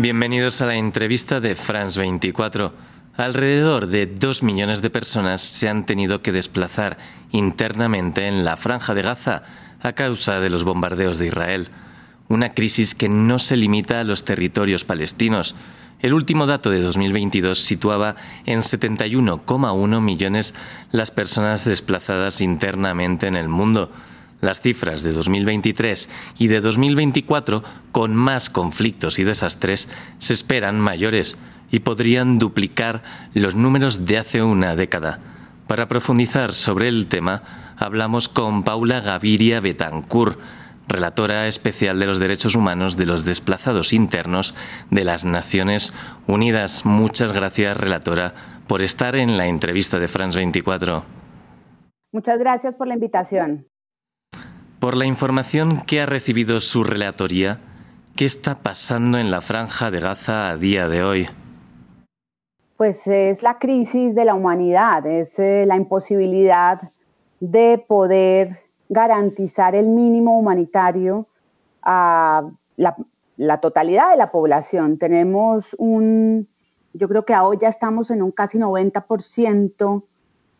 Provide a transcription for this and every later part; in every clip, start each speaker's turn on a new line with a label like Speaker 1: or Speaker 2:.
Speaker 1: Bienvenidos a la entrevista de France 24. Alrededor de dos millones de personas se han tenido que desplazar internamente en la franja de Gaza a causa de los bombardeos de Israel. Una crisis que no se limita a los territorios palestinos. El último dato de 2022 situaba en 71,1 millones las personas desplazadas internamente en el mundo. Las cifras de 2023 y de 2024, con más conflictos y desastres, se esperan mayores y podrían duplicar los números de hace una década. Para profundizar sobre el tema, hablamos con Paula Gaviria Betancourt, relatora especial de los derechos humanos de los desplazados internos de las Naciones Unidas. Muchas gracias, relatora, por estar en la entrevista de France 24.
Speaker 2: Muchas gracias por la invitación.
Speaker 1: Por la información que ha recibido su relatoría, ¿qué está pasando en la franja de Gaza a día de hoy?
Speaker 2: Pues es la crisis de la humanidad, es eh, la imposibilidad de poder garantizar el mínimo humanitario a la, totalidad de la población. Tenemos un, yo creo que hoy ya estamos en un casi 90%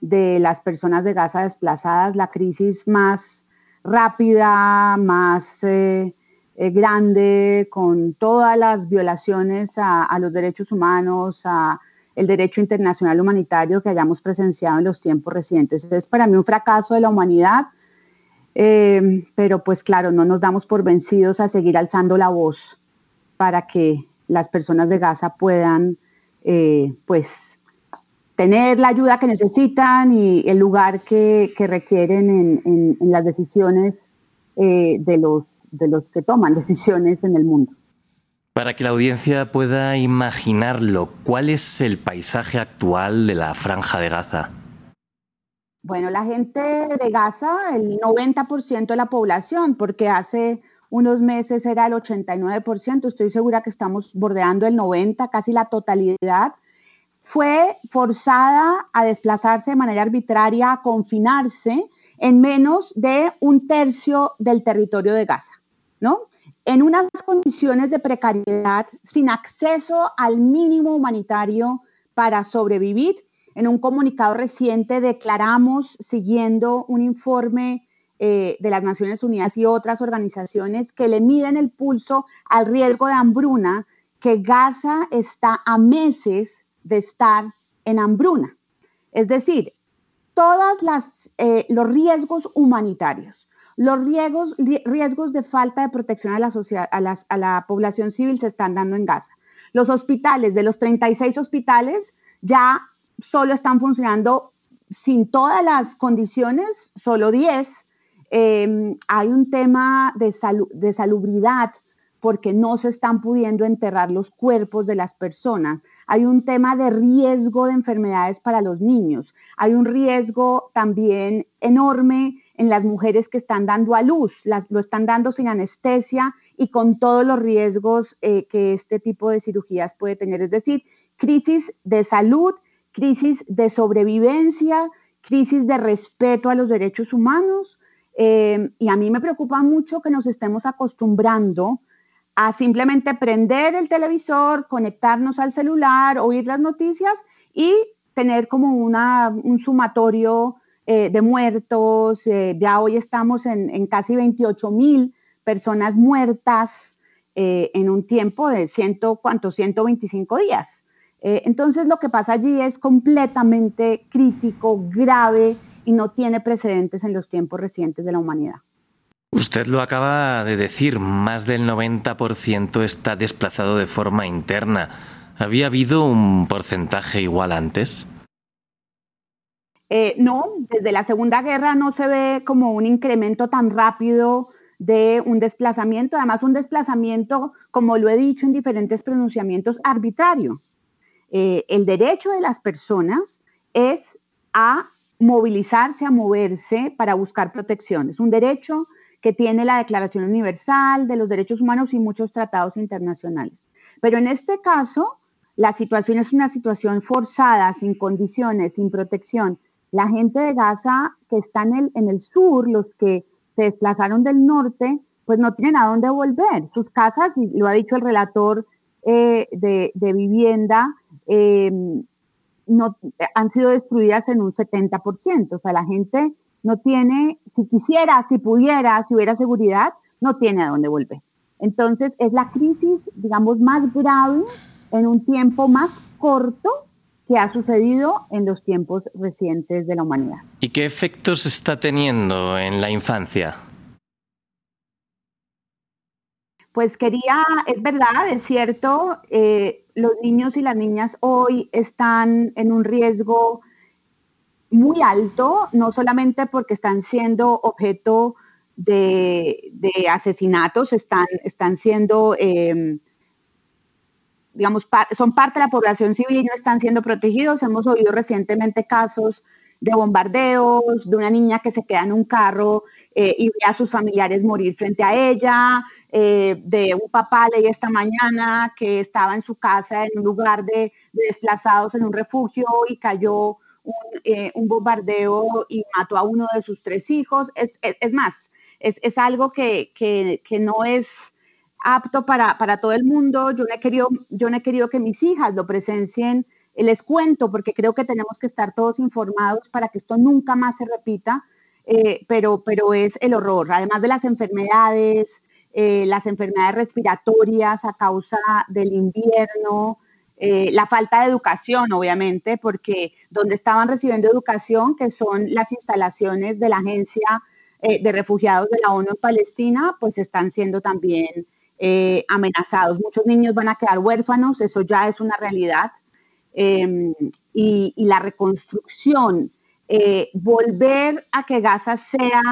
Speaker 2: de las personas de Gaza desplazadas, la crisis más rápida, más eh, eh, grande, con todas las violaciones a, los derechos humanos, a el derecho internacional humanitario que hayamos presenciado en los tiempos recientes. Es para mí un fracaso de la humanidad, eh, pero pues claro, no nos damos por vencidos a seguir alzando la voz para que las personas de Gaza puedan pues tener la ayuda que necesitan y el lugar que, requieren en, las decisiones eh, de, los, de los que toman decisiones en el mundo.
Speaker 1: Para que la audiencia pueda imaginarlo, ¿cuál es el paisaje actual de la franja de Gaza?
Speaker 2: Bueno, la gente de Gaza, el 90% de la población, porque hace unos meses era el 89%, estoy segura que estamos bordeando el 90%, casi la totalidad fue forzada a desplazarse de manera arbitraria, a confinarse en menos de un tercio del territorio de Gaza, ¿no? En unas condiciones de precariedad, sin acceso al mínimo humanitario para sobrevivir. En un comunicado reciente declaramos, siguiendo un informe eh, de las Naciones Unidas y otras organizaciones que le miden el pulso al riesgo de hambruna, que Gaza está a meses de estar en hambruna. Es decir, todos eh, los riesgos humanitarios, los riesgos, riesgos de falta de protección a la, a, a la población civil se están dando en Gaza. Los hospitales, de los 36 hospitales, ya solo están funcionando sin todas las condiciones, solo 10. Em, hay un tema de, de salubridad porque no se están pudiendo enterrar los cuerpos de las personas. Hay un tema de riesgo de enfermedades para los niños. Hay un riesgo también enorme en las mujeres que están dando a luz. Las, lo están dando sin anestesia y con todos los riesgos eh, que este tipo de cirugías puede tener. Es decir, crisis de salud, crisis de sobrevivencia, crisis de respeto a los derechos humanos. Eh, y a mí me preocupa mucho que nos estemos acostumbrando a simplemente prender el televisor, conectarnos al celular, oír las noticias y tener como una, un sumatorio eh, de muertos. Eh, ya hoy estamos en, casi 28 mil personas muertas eh, en un tiempo de ciento, ¿cuánto? 125 días. entonces lo que pasa allí es completamente crítico, grave y no tiene precedentes en los tiempos recientes de la humanidad.
Speaker 1: Usted lo acaba de decir, más del 90% está desplazado de forma interna. ¿Había habido un porcentaje igual antes?
Speaker 2: Eh, no, desde la Segunda Guerra no se ve como un incremento tan rápido de un desplazamiento, además un desplazamiento, como lo he dicho en diferentes pronunciamientos, arbitrario. Eh, el derecho de las personas es a movilizarse, a moverse para buscar protección. Es un derecho que tiene la Declaración Universal de los Derechos Humanos y muchos tratados internacionales. Pero en este caso, la situación es una situación forzada, sin condiciones, sin protección. La gente de Gaza que está en el, en el sur, los que se desplazaron del norte, pues no tienen a dónde volver. Sus casas, y lo ha dicho el relator eh, de, vivienda em, no, han sido destruidas en un 70%. O sea, la gente no tiene, si quisiera, si pudiera, si hubiera seguridad, no tiene a dónde volver. Entonces, es la crisis, digamos, más grave en un tiempo más corto que ha sucedido en los tiempos recientes de la humanidad.
Speaker 1: ¿Y qué efectos está teniendo en la infancia?
Speaker 2: Pues quería, es verdad, es cierto, eh, los niños y las niñas hoy están en un riesgo muy alto, no solamente porque están siendo objeto de, asesinatos, están, están siendo, em, digamos, son parte de la población civil y no están siendo protegidos. Hemos oído recientemente casos de bombardeos, de una niña que se queda en un carro eh, y ve a sus familiares morir frente a ella, eh, de un papá leí esta mañana que estaba en su casa en un lugar de, desplazados en un refugio y cayó un, eh, bombardeo y mató a uno de sus tres hijos. Es, más, es, algo que, no es apto para, todo el mundo. Yo no, he querido, yo no he querido que mis hijas lo presencien. Les cuento porque creo que tenemos que estar todos informados para que esto nunca más se repita, eh, pero, pero es el horror. Además de las enfermedades, eh, las enfermedades respiratorias a causa del invierno, eh, la falta de educación, obviamente, porque donde estaban recibiendo educación, que son las instalaciones de la Agencia eh, de Refugiados de la ONU en Palestina, pues están siendo también amenazados. Muchos niños van a quedar huérfanos, eso ya es una realidad. Em, y, la reconstrucción, volver a que Gaza sea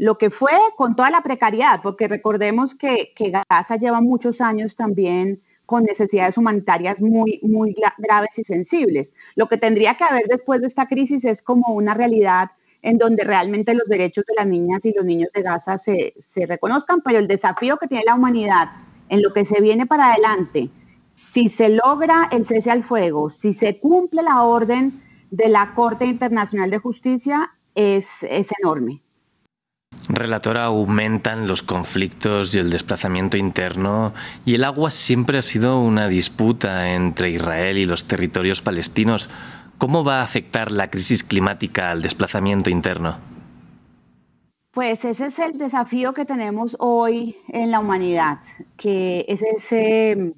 Speaker 2: lo que fue con toda la precariedad, porque recordemos que, Gaza lleva muchos años también con necesidades humanitarias muy, muy graves y sensibles. Lo que tendría que haber después de esta crisis es como una realidad en donde realmente los derechos de las niñas y los niños de Gaza se, se reconozcan, pero el desafío que tiene la humanidad en lo que se viene para adelante, si se logra el cese al fuego, si se cumple la orden de la Corte Internacional de Justicia, es, es enorme.
Speaker 1: Relatora, aumentan los conflictos y el desplazamiento interno y el agua siempre ha sido una disputa entre Israel y los territorios palestinos. ¿Cómo va a afectar la crisis climática al desplazamiento interno?
Speaker 2: Pues ese es el desafío que tenemos hoy en la humanidad, que es ese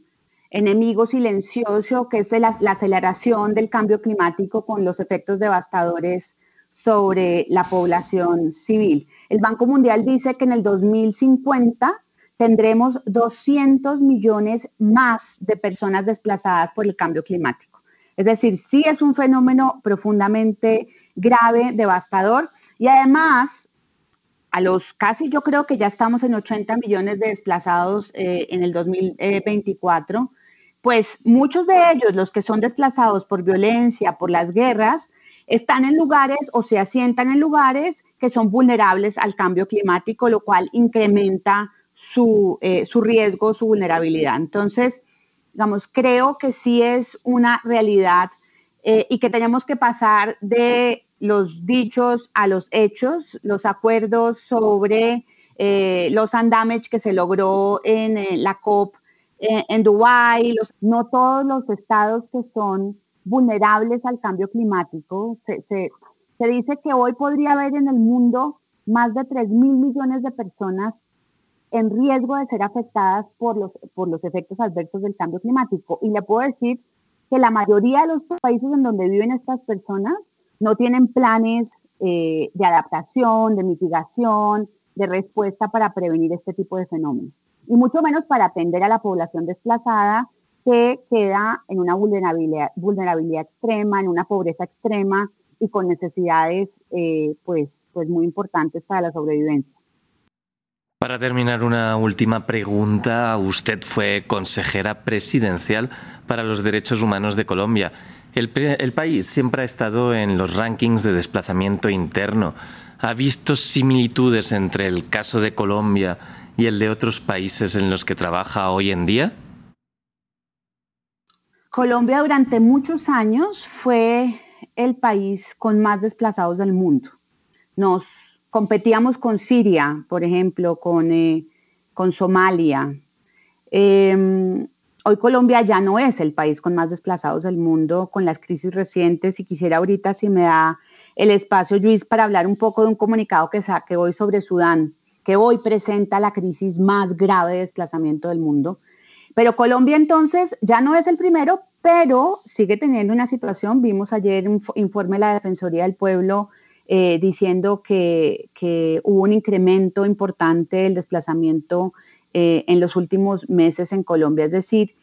Speaker 2: enemigo silencioso que es la, la aceleración del cambio climático con los efectos devastadores sobre la población civil. El Banco Mundial dice que en el 2050 tendremos 200 millones más de personas desplazadas por el cambio climático. Es decir, sí es un fenómeno profundamente grave, devastador, y además, a los casi, yo creo que ya estamos en 80 millones de desplazados eh, en el 2024, pues muchos de ellos, los que son desplazados por violencia, por las guerras, están en lugares o se asientan en lugares que son vulnerables al cambio climático, lo cual incrementa su, eh, riesgo, su vulnerabilidad. Entonces, digamos, creo que sí es una realidad eh, y que tenemos que pasar de los dichos a los hechos, los acuerdos sobre eh, los undamage que se logró en la COP en Dubái, no todos los estados que son vulnerables al cambio climático. Se, dice que hoy podría haber en el mundo más de 3 mil millones de personas en riesgo de ser afectadas por los, por los efectos adversos del cambio climático. Y le puedo decir que la mayoría de los países en donde viven estas personas no tienen planes eh, de adaptación, de mitigación, de respuesta para prevenir este tipo de fenómenos. Y mucho menos para atender a la población desplazada que queda en una vulnerabilidad, vulnerabilidad extrema, en una pobreza extrema y con necesidades eh, pues, pues muy importantes para la sobrevivencia.
Speaker 1: Para terminar, una última pregunta. Usted fue consejera presidencial para los derechos humanos de Colombia. El, el, país siempre ha estado en los rankings de desplazamiento interno. ¿Ha visto similitudes entre el caso de Colombia y el de otros países en los que trabaja hoy en día?
Speaker 2: Colombia durante muchos años fue el país con más desplazados del mundo. Nos competíamos con Siria, por ejemplo, con, eh, con Somalia. Em, hoy Colombia ya no es el país con más desplazados del mundo con las crisis recientes y quisiera ahorita si me da el espacio, Luis, para hablar un poco de un comunicado que saqué hoy sobre Sudán, que hoy presenta la crisis más grave de desplazamiento del mundo. Pero Colombia entonces ya no es el primero, pero sigue teniendo una situación. Vimos ayer un informe de la Defensoría del Pueblo eh, diciendo que, hubo un incremento importante del desplazamiento eh, en los últimos meses en Colombia. Es decir,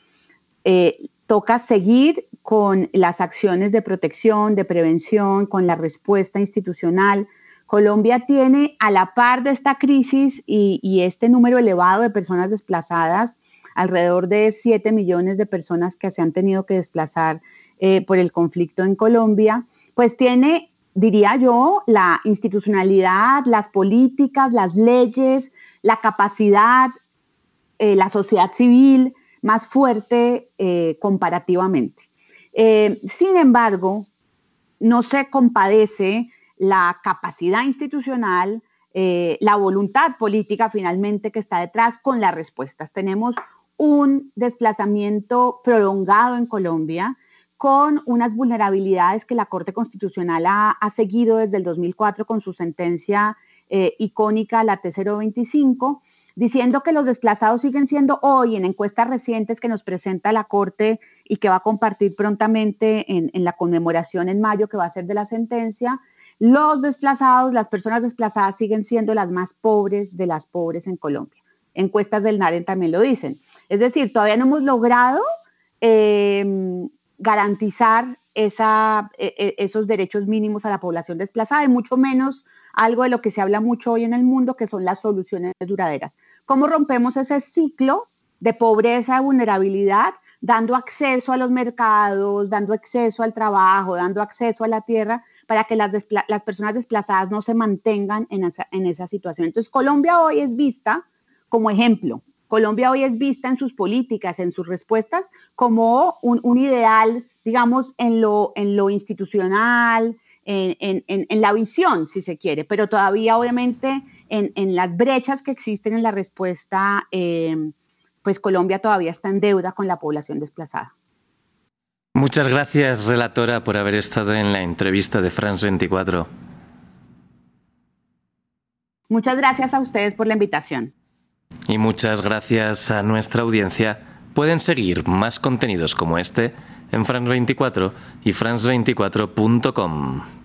Speaker 2: eh, toca seguir con las acciones de protección, de prevención, con la respuesta institucional. Colombia tiene a la par de esta crisis y, este número elevado de personas desplazadas, alrededor de 7 millones de personas que se han tenido que desplazar eh, por el conflicto en Colombia, pues tiene, diría yo, la institucionalidad, las políticas, las leyes, la capacidad, eh, la sociedad civil más fuerte eh, comparativamente. Sin embargo, no se compadece la capacidad institucional, la voluntad política finalmente que está detrás con las respuestas. Tenemos un desplazamiento prolongado en Colombia con unas vulnerabilidades que la Corte Constitucional ha, seguido desde el 2004 con su sentencia icónica, la T025, diciendo que los desplazados siguen siendo hoy en encuestas recientes que nos presenta la Corte y que va a compartir prontamente en, la conmemoración en mayo que va a ser de la sentencia, los desplazados, las personas desplazadas siguen siendo las más pobres de las pobres en Colombia. Encuestas del NAREN también lo dicen. Es decir, todavía no hemos logrado em, garantizar e, e, esos derechos mínimos a la población desplazada y mucho menos algo de lo que se habla mucho hoy en el mundo, que son las soluciones duraderas. ¿Cómo rompemos ese ciclo de pobreza, y vulnerabilidad, dando acceso a los mercados, dando acceso al trabajo, dando acceso a la tierra, para que las, las personas desplazadas no se mantengan en esa, en esa situación? Entonces, Colombia hoy es vista como ejemplo. Colombia hoy es vista en sus políticas, en sus respuestas, como un, un ideal, digamos, en lo, en lo institucional, en, la visión, si se quiere, pero todavía obviamente en, las brechas que existen en la respuesta, eh, pues Colombia todavía está en deuda con la población desplazada.
Speaker 1: Muchas gracias, relatora, por haber estado en la entrevista de France 24.
Speaker 2: Muchas gracias a ustedes por la invitación.
Speaker 1: Y muchas gracias a nuestra audiencia. Pueden seguir más contenidos como este en France24 y france24.com.